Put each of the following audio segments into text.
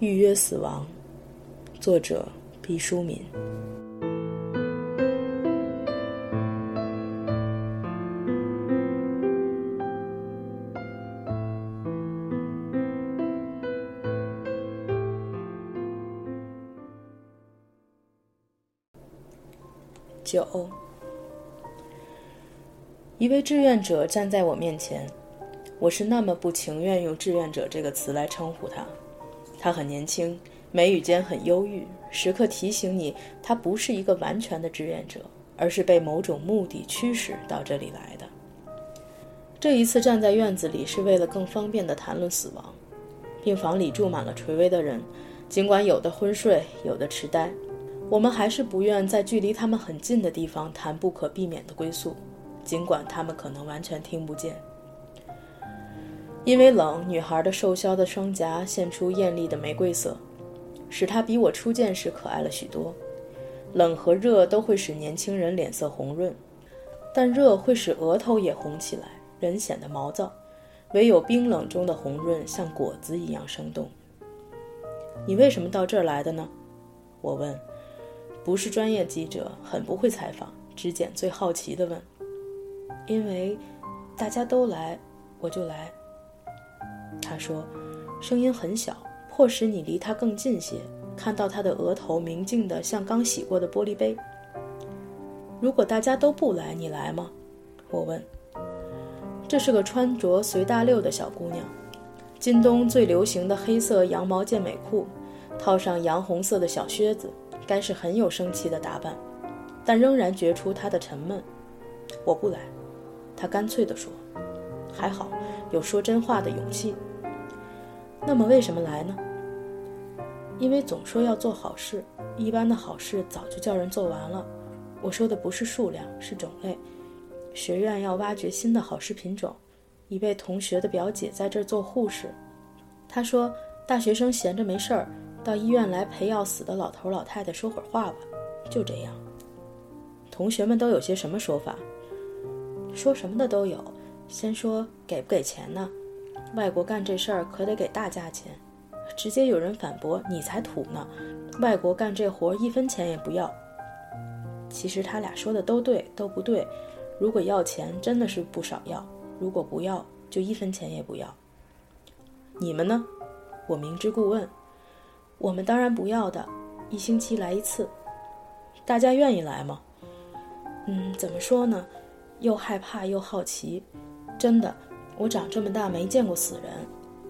预约死亡，作者毕淑敏。九，一位志愿者站在我面前，我是那么不情愿用“志愿者”这个词来称呼他。他很年轻，眉宇间很忧郁，时刻提醒你，他不是一个完全的志愿者，而是被某种目的驱使到这里来的。这一次站在院子里，是为了更方便地谈论死亡。病房里住满了垂危的人，尽管有的昏睡，有的痴呆，我们还是不愿在距离他们很近的地方谈不可避免的归宿，尽管他们可能完全听不见。因为冷，女孩的瘦削的双颊现出艳丽的玫瑰色，使她比我初见时可爱了许多。冷和热都会使年轻人脸色红润，但热会使额头也红起来，人显得毛躁。唯有冰冷中的红润像果子一样生动。你为什么到这儿来的呢？我问。不是专业记者，很不会采访，只拣最好奇的问。因为大家都来，我就来。他说，声音很小，迫使你离他更近些，看到他的额头明净的像刚洗过的玻璃杯。如果大家都不来，你来吗？我问。这是个穿着随大溜的小姑娘，今冬最流行的黑色羊毛健美裤，套上洋红色的小靴子，该是很有生气的打扮，但仍然觉出他的沉闷。我不来，他干脆地说。还好，有说真话的勇气。那么为什么来呢？因为总说要做好事，一般的好事早就叫人做完了。我说的不是数量，是种类。学院要挖掘新的好事品种。一位同学的表姐在这儿做护士，她说大学生闲着没事儿，到医院来陪要死的老头老太太说会儿话吧。就这样。同学们都有些什么说法？说什么的都有。先说给不给钱呢？外国干这事儿可得给大价钱。直接有人反驳：“你才土呢！外国干这活一分钱也不要。”其实他俩说的都对，都不对。如果要钱，真的是不少要；如果不要，就一分钱也不要。你们呢？我明知故问。我们当然不要的，一星期来一次。大家愿意来吗？嗯，怎么说呢？又害怕又好奇。真的，我长这么大没见过死人，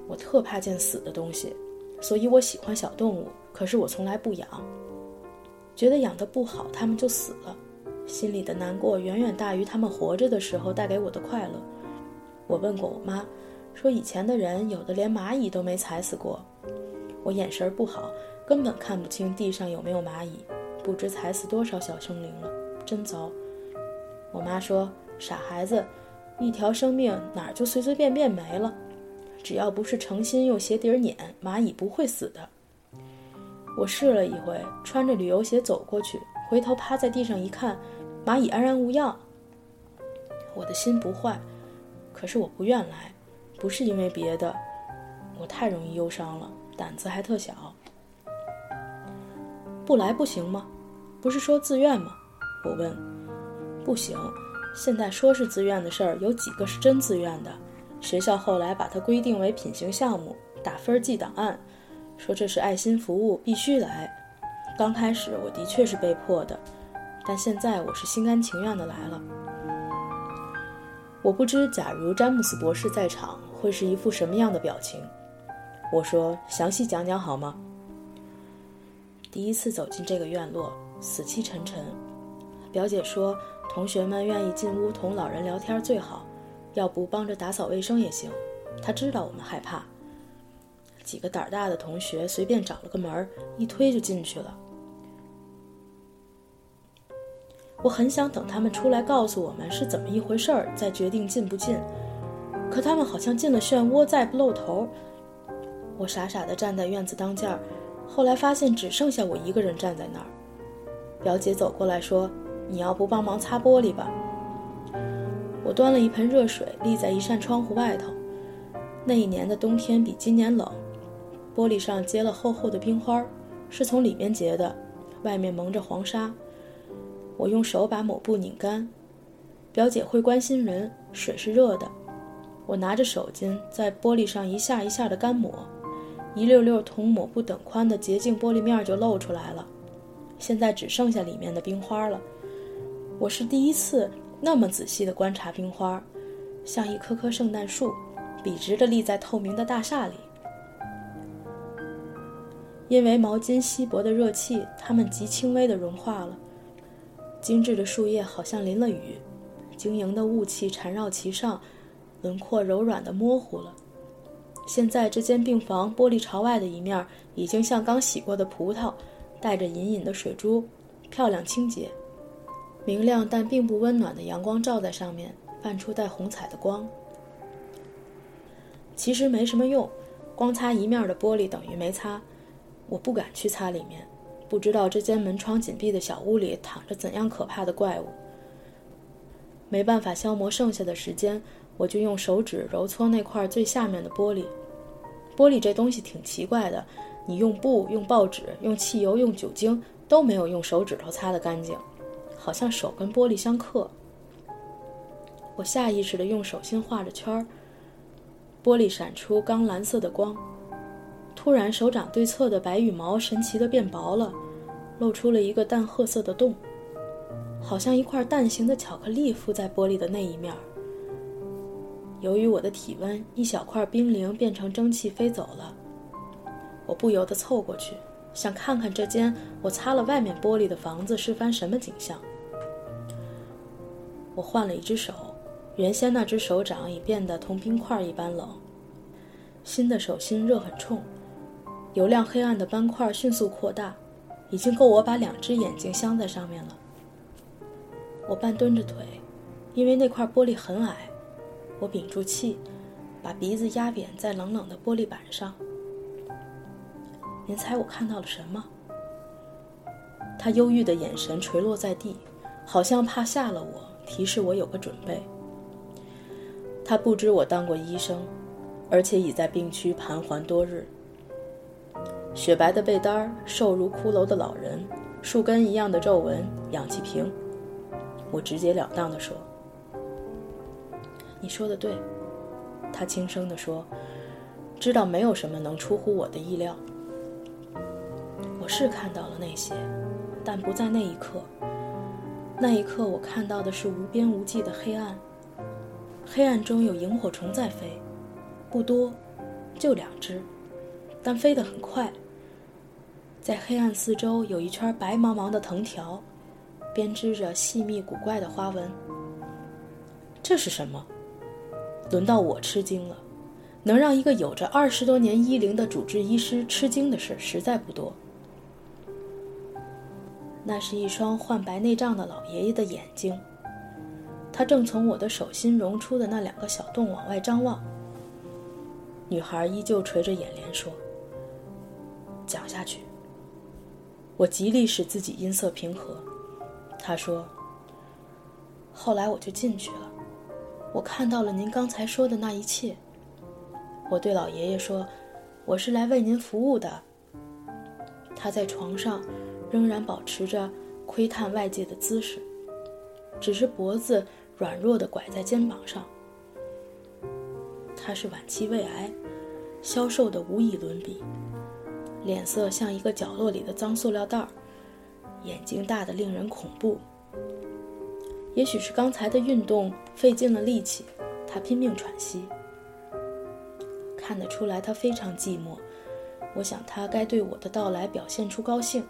我特怕见死的东西，所以我喜欢小动物。可是我从来不养，觉得养的不好，它们就死了，心里的难过远远大于它们活着的时候带给我的快乐。我问过我妈，说以前的人有的连蚂蚁都没踩死过。我眼神不好，根本看不清地上有没有蚂蚁，不知踩死多少小生灵了，真糟。我妈说：“傻孩子。”一条生命哪儿就随随便便没了？只要不是诚心用鞋底碾，蚂蚁不会死的。我试了一回，穿着旅游鞋走过去，回头趴在地上一看，蚂蚁安然无恙。我的心不坏，可是我不愿来，不是因为别的，我太容易忧伤了，胆子还特小。不来不行吗？不是说自愿吗？我问。不行。现在说是自愿的事儿，有几个是真自愿的？学校后来把它规定为品行项目，打分记档案，说这是爱心服务，必须来。刚开始我的确是被迫的，但现在我是心甘情愿的来了。我不知，假如詹姆斯博士在场，会是一副什么样的表情？我说：“详细讲讲好吗？”第一次走进这个院落，死气沉沉。表姐说。同学们愿意进屋同老人聊天最好，要不帮着打扫卫生也行。她知道我们害怕，几个胆儿大的同学随便找了个门儿一推就进去了。我很想等他们出来告诉我们是怎么一回事儿，再决定进不进。可他们好像进了漩涡，再不露头。我傻傻地站在院子当间儿，后来发现只剩下我一个人站在那儿。表姐走过来说：“你要不帮忙擦玻璃吧？”我端了一盆热水，立在一扇窗户外头。那一年的冬天比今年冷，玻璃上结了厚厚的冰花，是从里面结的，外面蒙着黄沙。我用手把抹布拧干。表姐会关心人，水是热的。我拿着手巾在玻璃上一下一下的干抹，一溜溜同抹布等宽的洁净玻璃面就露出来了。现在只剩下里面的冰花了。我是第一次那么仔细的观察冰花，像一棵棵圣诞树，笔直的立在透明的大厦里。因为毛巾稀薄的热气，它们极轻微的融化了。精致的树叶好像淋了雨。晶莹的雾气缠绕其上，轮廓柔软的模糊了。现在这间病房玻璃朝外的一面已经像刚洗过的葡萄，带着隐隐的水珠，漂亮清洁。明亮但并不温暖的阳光照在上面，泛出带红彩的光。其实没什么用，光擦一面的玻璃等于没擦。我不敢去擦里面，不知道这间门窗紧闭的小屋里躺着怎样可怕的怪物。没办法消磨剩下的时间，我就用手指揉搓那块最下面的玻璃。玻璃这东西挺奇怪的，你用布、用报纸、用汽油、用酒精都没有用手指头擦得干净，好像手跟玻璃相克。我下意识地用手心画着圈儿，玻璃闪出钢蓝色的光。突然，手掌对侧的白羽毛神奇地变薄了，露出了一个淡褐色的洞。好像一块蛋形的巧克力附在玻璃的那一面。由于我的体温，一小块冰凌变成蒸汽飞走了。我不由得凑过去，想看看这间我擦了外面玻璃的房子是番什么景象。我换了一只手，原先那只手掌已变得同冰块一般冷。新的手心热很冲，油亮黑暗的斑块迅速扩大，已经够我把两只眼睛镶在上面了。我半蹲着腿，因为那块玻璃很矮。我屏住气，把鼻子压扁在冷冷的玻璃板上。您猜我看到了什么？他忧郁的眼神垂落在地，好像怕吓了我，提示我有个准备。他不知我当过医生，而且已在病区盘桓多日。雪白的被单，瘦如骷髅的老人，树根一样的皱纹，氧气瓶。我直截了当地说：“你说的对。”他轻声地说：“知道没有什么能出乎我的意料。我是看到了那些，但不在那一刻。那一刻，我看到的是无边无际的黑暗。黑暗中有萤火虫在飞，不多，就两只，但飞得很快。在黑暗四周有一圈白茫茫的藤条。”编织着细密古怪的花纹。这是什么？轮到我吃惊了。能让一个有着二十多年医龄的主治医师吃惊的事实在不多。那是一双患白内障的老爷爷的眼睛。他正从我的手心融出的那两个小洞往外张望。女孩依旧垂着眼帘说：“讲下去。”我极力使自己音色平和。他说：“后来我就进去了，我看到了您刚才说的那一切。我对老爷爷说：‘我是来为您服务的。’他在床上仍然保持着窥探外界的姿势，只是脖子软弱地拐在肩膀上。他是晚期胃癌，消瘦的无以伦比，脸色像一个角落里的脏塑料袋儿。”眼睛大得令人恐怖。也许是刚才的运动费尽了力气，他拼命喘息。看得出来他非常寂寞。我想他该对我的到来表现出高兴，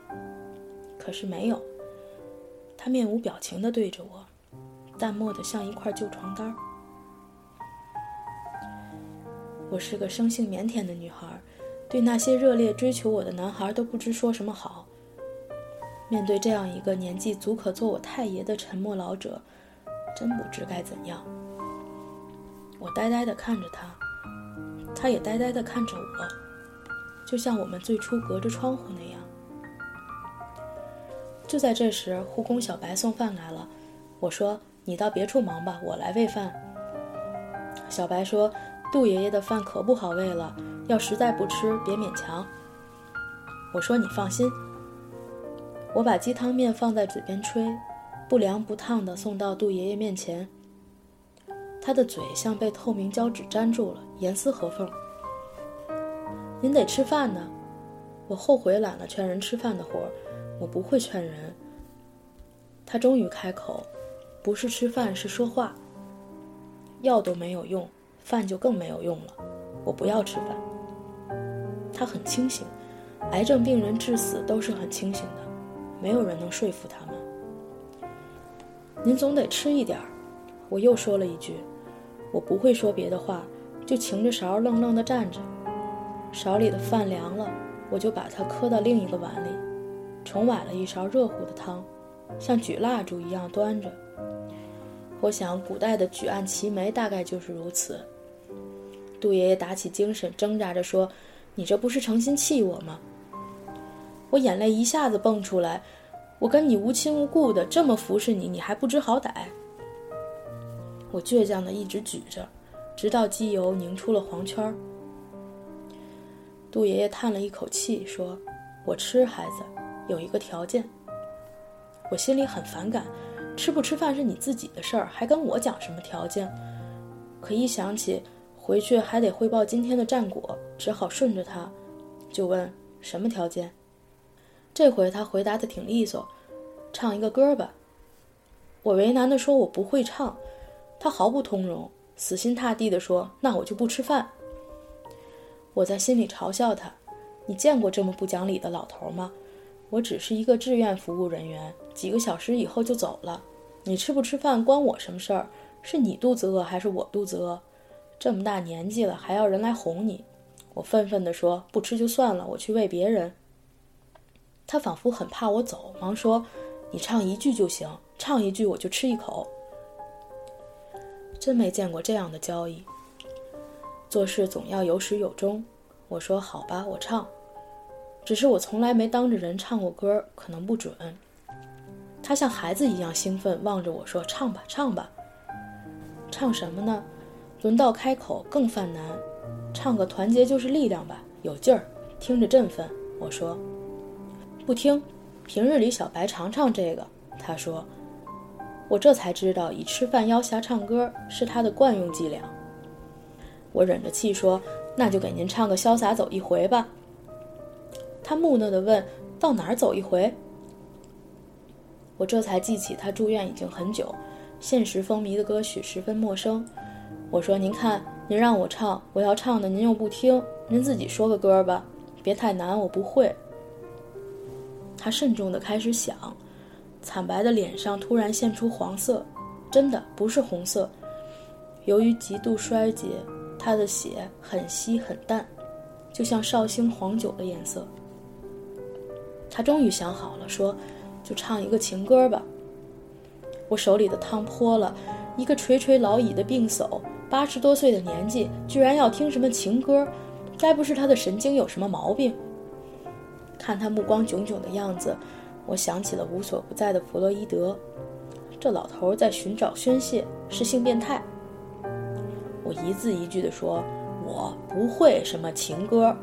可是没有。他面无表情地对着我，淡漠得像一块旧床单。我是个生性腼腆的女孩，对那些热烈追求我的男孩都不知说什么好。面对这样一个年纪足可做我太爷的沉默老者，真不知该怎样。我呆呆地看着他，他也呆呆地看着我。就像我们最初隔着窗户那样。就在这时，护工小白送饭来了。我说：“你到别处忙吧，我来喂饭。”小白说：“杜爷爷的饭可不好喂了，要实在不吃，别勉强。”我说：“你放心。”我把鸡汤面放在嘴边吹，不凉不烫的送到杜爷爷面前。他的嘴像被透明胶纸粘住了，严丝合缝。您得吃饭呢，我后悔揽了劝人吃饭的活儿。我不会劝人。他终于开口，不是吃饭，是说话。药都没有用，饭就更没有用了。我不要吃饭。他很清醒，癌症病人致死都是很清醒的，没有人能说服他们。您总得吃一点儿。我又说了一句，我不会说别的话，就擎着勺愣愣地站着。勺里的饭凉了，我就把它磕到另一个碗里。重崴了一勺热乎的汤，像举蜡烛一样端着。我想，古代的举案齐眉大概就是如此。杜爷爷打起精神，挣扎着说：“你这不是诚心气我吗？”我眼泪一下子蹦出来。我跟你无亲无故的，这么服侍你，你还不知好歹。我倔强的一直举着，直到机油凝出了黄圈。杜爷爷叹了一口气，说：“我吃，孩子。”有一个条件，我心里很反感，吃不吃饭是你自己的事儿，还跟我讲什么条件？可一想起回去还得汇报今天的战果，只好顺着他，就问什么条件。这回他回答的挺利索，唱一个歌吧。我为难的说我不会唱，他毫不通融，死心塌地的说那我就不吃饭。我在心里嘲笑他，你见过这么不讲理的老头吗？我只是一个志愿服务人员，几个小时以后就走了。你吃不吃饭关我什么事儿？是你肚子饿还是我肚子饿？这么大年纪了还要人来哄你？我愤愤地说：“不吃就算了，我去喂别人。”他仿佛很怕我走，忙说：“你唱一句就行，唱一句我就吃一口。”真没见过这样的交易。做事总要有始有终。我说：“好吧，我唱。”只是我从来没当着人唱过歌，可能不准。他像孩子一样兴奋，望着我说：“唱吧，唱吧。”唱什么呢？轮到开口更犯难。唱个团结就是力量吧，有劲儿，听着振奋。我说：“不听。”平日里小白常唱这个。他说：“我这才知道，以吃饭邀侠唱歌是他的惯用伎俩。”我忍着气说：“那就给您唱个潇洒走一回吧。”他木讷地问：“到哪儿走一回？”我这才记起他住院已经很久，现实风靡的歌曲十分陌生。我说：“您看，您让我唱，我要唱的您又不听，您自己说个歌吧，别太难，我不会。”他慎重地开始想，惨白的脸上突然现出黄色，真的不是红色。由于极度衰竭，他的血很稀很淡，就像绍兴黄酒的颜色。他终于想好了，说：“就唱一个情歌吧。”我手里的汤泼了，一个垂垂老矣的病叟，八十多岁的年纪，居然要听什么情歌？该不是他的神经有什么毛病？看他目光炯炯的样子，我想起了无所不在的弗洛伊德。这老头在寻找宣泄，是性变态。我一字一句地说：“我不会什么情歌。”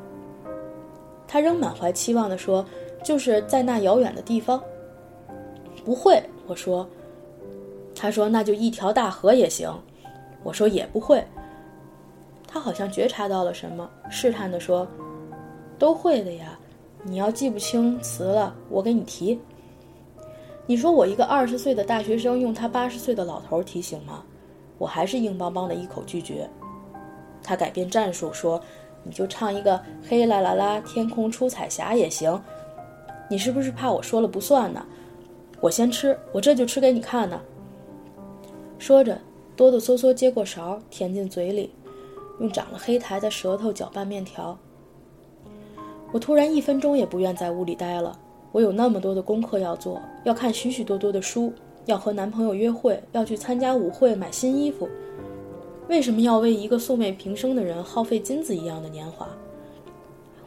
他仍满怀期望地说。就是在那遥远的地方。不会，我说。他说：“那就一条大河也行。”我说：“也不会。”他好像觉察到了什么，试探地说：“都会的呀。你要记不清词了，我给你提。你说我一个二十岁的大学生用他八十岁的老头提醒吗？我还是硬邦邦的一口拒绝。他改变战术说：“你就唱一个黑啦啦啦，天空出彩霞也行。”你是不是怕我说了不算呢？我先吃，我这就吃给你看呢。说着，哆哆嗦嗦接过勺，填进嘴里，用长了黑苔的舌头搅拌面条。我突然一分钟也不愿在屋里待了。我有那么多的功课要做，要看许许多多的书，要和男朋友约会，要去参加舞会，买新衣服。为什么要为一个素昧平生的人耗费金子一样的年华？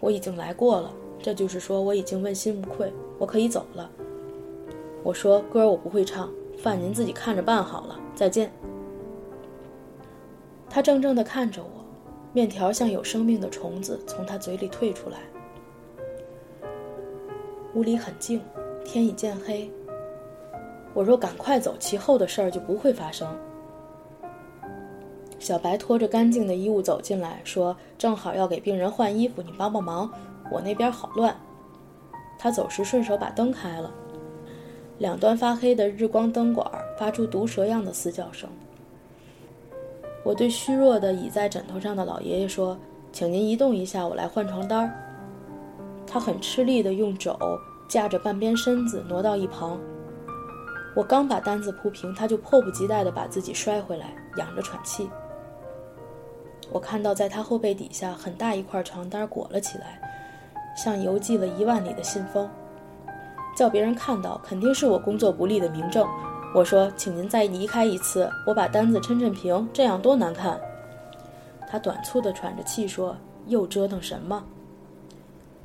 我已经来过了，这就是说我已经问心无愧，我可以走了。我说歌我不会唱，饭您自己看着办好了，再见。他怔怔地看着我，面条像有生命的虫子从他嘴里退出来。屋里很静，天已渐黑。我若赶快走，其后的事儿就不会发生。小白拖着干净的衣物走进来，说：“正好要给病人换衣服，你帮帮忙，我那边好乱。”他走时顺手把灯开了，两端发黑的日光灯管发出毒蛇样的嘶叫声。我对虚弱的倚在枕头上的老爷爷说：“请您移动一下，我来换床单儿。”他很吃力地用肘架着半边身子挪到一旁。我刚把单子铺平，他就迫不及待地把自己摔回来，仰着喘气。我看到在他后背底下很大一块床单裹了起来，像邮寄了一万里的信封。叫别人看到，肯定是我工作不力的明证。我说：“请您再离开一次，我把单子抻抻平，这样多难看。”他短促地喘着气说：“又折腾什么？”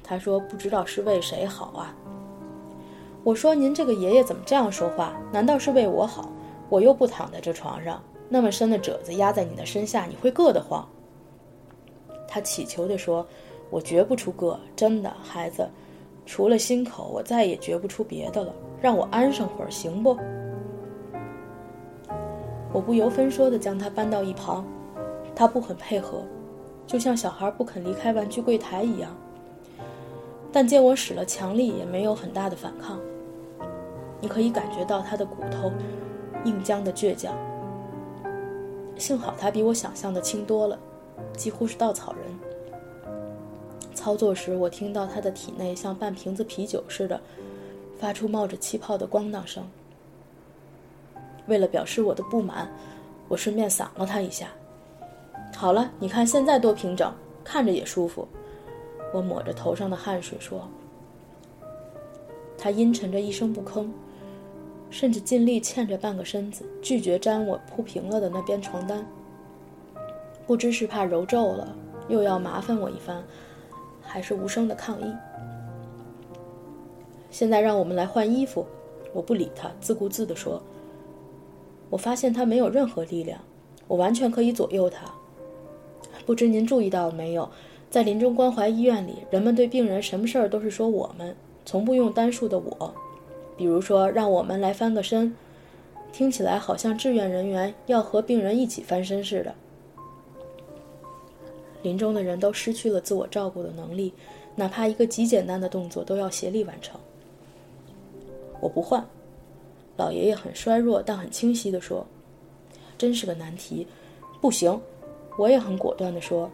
他说：“不知道是为谁好啊。”我说：“您这个爷爷怎么这样说话？难道是为我好？我又不躺在这床上，那么深的褶子压在你的身下，你会硌得慌。”他乞求地说：“我绝不出硌，真的，孩子，除了心口，我再也绝不出别的了。让我安生会儿，行不？”我不由分说地将他搬到一旁，他不很配合，就像小孩不肯离开玩具柜台一样。但见我使了强力，也没有很大的反抗。你可以感觉到他的骨头硬僵的倔强。幸好他比我想象的轻多了，几乎是稻草人。操作时，我听到他的体内像半瓶子啤酒似的，发出冒着气泡的咣当声。为了表示我的不满，我顺便搡了他一下。好了，你看现在多平整，看着也舒服。我抹着头上的汗水说。他阴沉着一声不吭。甚至尽力欠着半个身子，拒绝沾我铺平了的那边床单。不知是怕揉皱了，又要麻烦我一番，还是无声的抗议。现在让我们来换衣服，我不理他，自顾自地说。我发现他没有任何力量，我完全可以左右他。不知您注意到了没有，在临终关怀医院里，人们对病人什么事儿都是说我们，从不用单数的我。比如说，让我们来翻个身，听起来好像志愿人员要和病人一起翻身似的。临终的人都失去了自我照顾的能力，哪怕一个极简单的动作都要协力完成。我不换，老爷爷很衰弱但很清晰地说：“真是个难题，不行。”我也很果断地说：“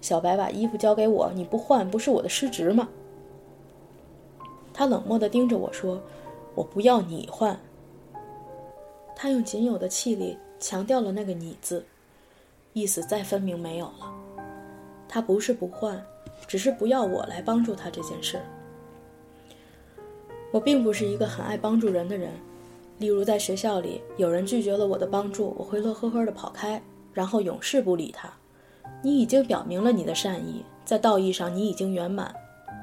小白把衣服交给我，你不换不是我的失职吗？”他冷漠地盯着我说：“我不要你换。”他用仅有的气力强调了那个“你”字，意思再分明没有了。他不是不换，只是不要我来帮助他这件事。我并不是一个很爱帮助人的人，例如在学校里，有人拒绝了我的帮助，我会乐呵呵地跑开，然后永世不理他。你已经表明了你的善意，在道义上你已经圆满。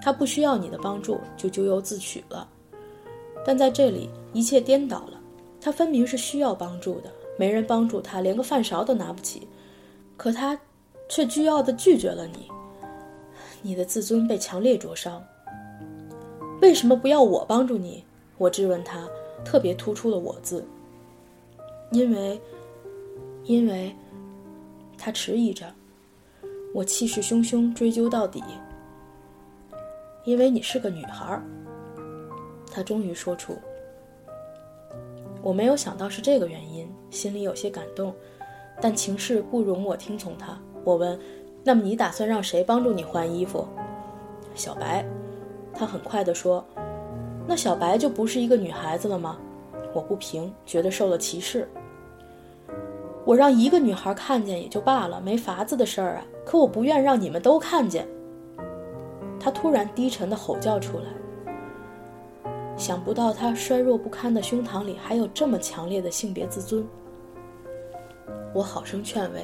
他不需要你的帮助，就咎由自取了。但在这里，一切颠倒了。他分明是需要帮助的，没人帮助他，连个饭勺都拿不起。可他，却倨傲地拒绝了你。你的自尊被强烈灼伤。为什么不要我帮助你？我质问他，特别突出了“我”字。因为，因为，他迟疑着。我气势汹汹追究到底。因为你是个女孩，他终于说出。我没有想到是这个原因，心里有些感动，但情势不容我听从他。我问：“那么你打算让谁帮助你换衣服？”小白，他很快地说：“那小白就不是一个女孩子了吗？”我不平，觉得受了歧视。我让一个女孩看见也就罢了，没法子的事儿啊！可我不愿让你们都看见。他突然低沉的吼叫出来，想不到他衰弱不堪的胸膛里还有这么强烈的性别自尊。我好生劝慰，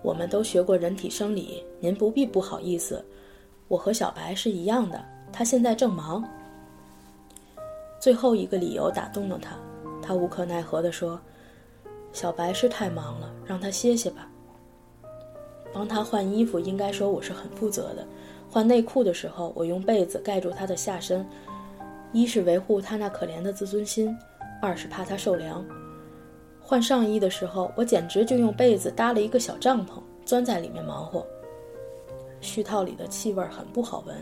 我们都学过人体生理，您不必不好意思。我和小白是一样的，他现在正忙。最后一个理由打动了他，他无可奈何地说：“小白是太忙了，让他歇歇吧。”帮他换衣服，应该说我是很负责的。换内裤的时候，我用被子盖住他的下身，一是维护他那可怜的自尊心，二是怕他受凉。换上衣的时候，我简直就用被子搭了一个小帐篷，钻在里面忙活。絮套里的气味很不好闻，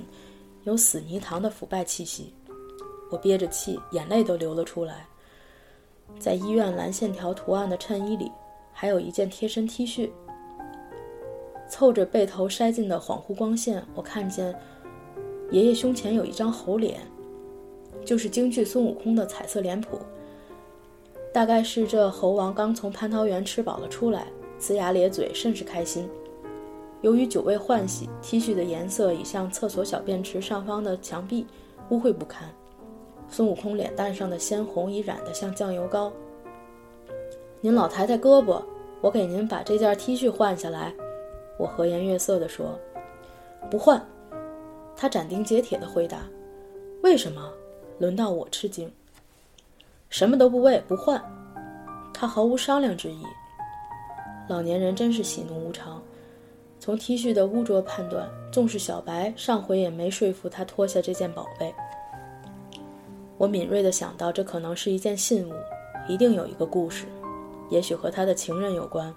有死泥塘的腐败气息。我憋着气，眼泪都流了出来。在医院蓝线条图案的衬衣里，还有一件贴身 T 恤。凑着被头筛进的恍惚光线，我看见爷爷胸前有一张猴脸，就是京剧孙悟空的彩色脸谱。大概是这猴王刚从蟠桃园吃饱了出来，呲牙咧嘴，甚是开心。由于久未换洗，T 恤的颜色已像厕所小便池上方的墙壁，污秽不堪。孙悟空脸蛋上的鲜红已染得像酱油膏。您老太太胳膊，我给您把这件 T 恤换下来。我和颜悦色地说：“不换。”他斩钉截铁地回答：“为什么？”轮到我吃惊。什么都不为，不换。他毫无商量之意。老年人真是喜怒无常。从 T 恤的污浊判断，纵使小白上回也没说服他脱下这件宝贝。我敏锐地想到，这可能是一件信物，一定有一个故事，也许和他的情人有关。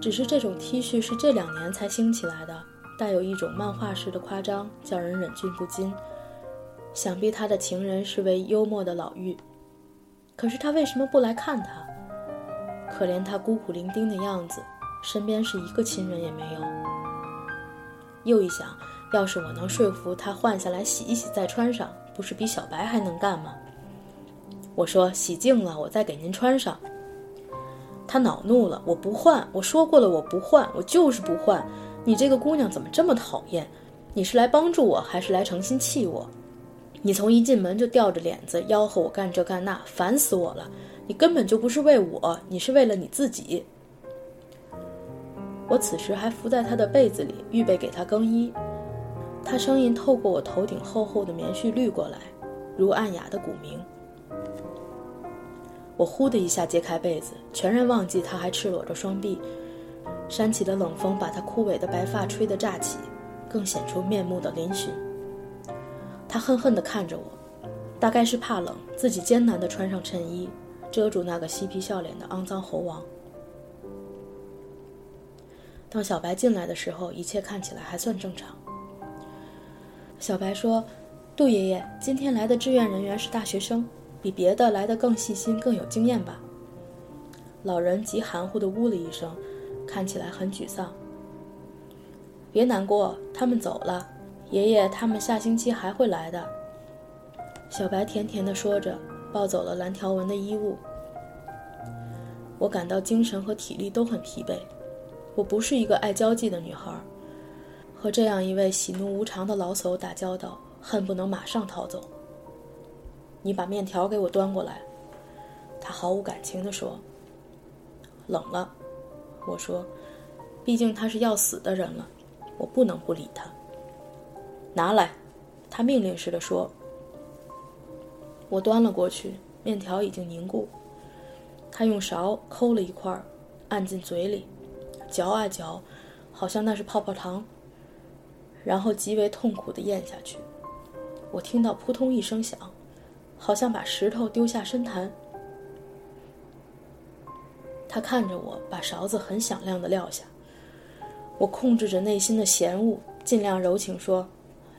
只是这种 T 恤是这两年才兴起来的，带有一种漫画式的夸张，叫人忍俊不禁。想必他的情人是位幽默的老妪，可是他为什么不来看他？可怜他孤苦伶仃的样子，身边是一个亲人也没有。又一想，要是我能说服他换下来洗一洗再穿上，不是比小白还能干吗？我说洗净了，我再给您穿上。他恼怒了，我不换，我说过了，我不换，我就是不换。你这个姑娘怎么这么讨厌？你是来帮助我，还是来诚心气我？你从一进门就吊着脸子吆喝我干这干那，烦死我了！你根本就不是为我，你是为了你自己。我此时还伏在他的被子里，预备给他更衣。他声音透过我头顶厚厚的棉絮滤过来，如暗哑的鼓鸣。我呼的一下揭开被子，全然忘记他还赤裸着双臂。扇起的冷风把他枯萎的白发吹得炸起，更显出面目的嶙峋。他恨恨地看着我，大概是怕冷，自己艰难地穿上衬衣，遮住那个嬉皮笑脸的肮脏猴王。当小白进来的时候，一切看起来还算正常。小白说：“杜爷爷，今天来的志愿人员是大学生。”比别的来的更细心，更有经验吧。老人极含糊地呜了一声，看起来很沮丧。别难过，他们走了，爷爷他们下星期还会来的。小白甜甜地说着，抱走了蓝条纹的衣物。我感到精神和体力都很疲惫。我不是一个爱交际的女孩，和这样一位喜怒无常的老叟打交道，恨不能马上逃走。你把面条给我端过来。”他毫无感情地说。“冷了。”我说，“毕竟他是要死的人了，我不能不理他。”拿来，他命令似的说。我端了过去，面条已经凝固。他用勺抠了一块，按进嘴里，嚼啊嚼，好像那是泡泡糖。然后极为痛苦地咽下去。我听到扑通一声响。好像把石头丢下深潭。他看着我，把勺子很响亮的撂下。我控制着内心的嫌恶，尽量柔情说：“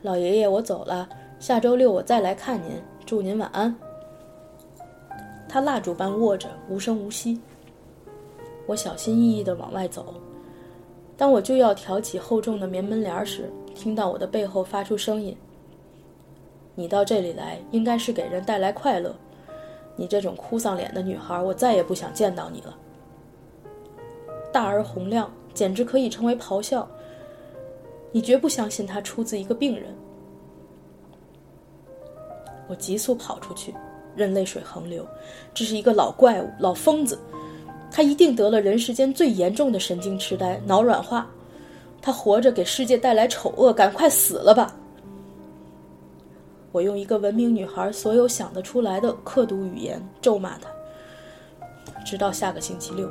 老爷爷，我走了，下周六我再来看您，祝您晚安。”他蜡烛般握着，无声无息。我小心翼翼地往外走。当我就要挑起厚重的棉门帘时，听到我的背后发出声音。你到这里来，应该是给人带来快乐。你这种哭丧脸的女孩，我再也不想见到你了。大而洪亮，简直可以成为咆哮。你绝不相信他出自一个病人。我急速跑出去，任泪水横流。这是一个老怪物，老疯子，他一定得了人世间最严重的神经痴呆——脑软化。他活着给世界带来丑恶，赶快死了吧！我用一个文明女孩所有想得出来的刻毒语言咒骂他，直到下个星期六。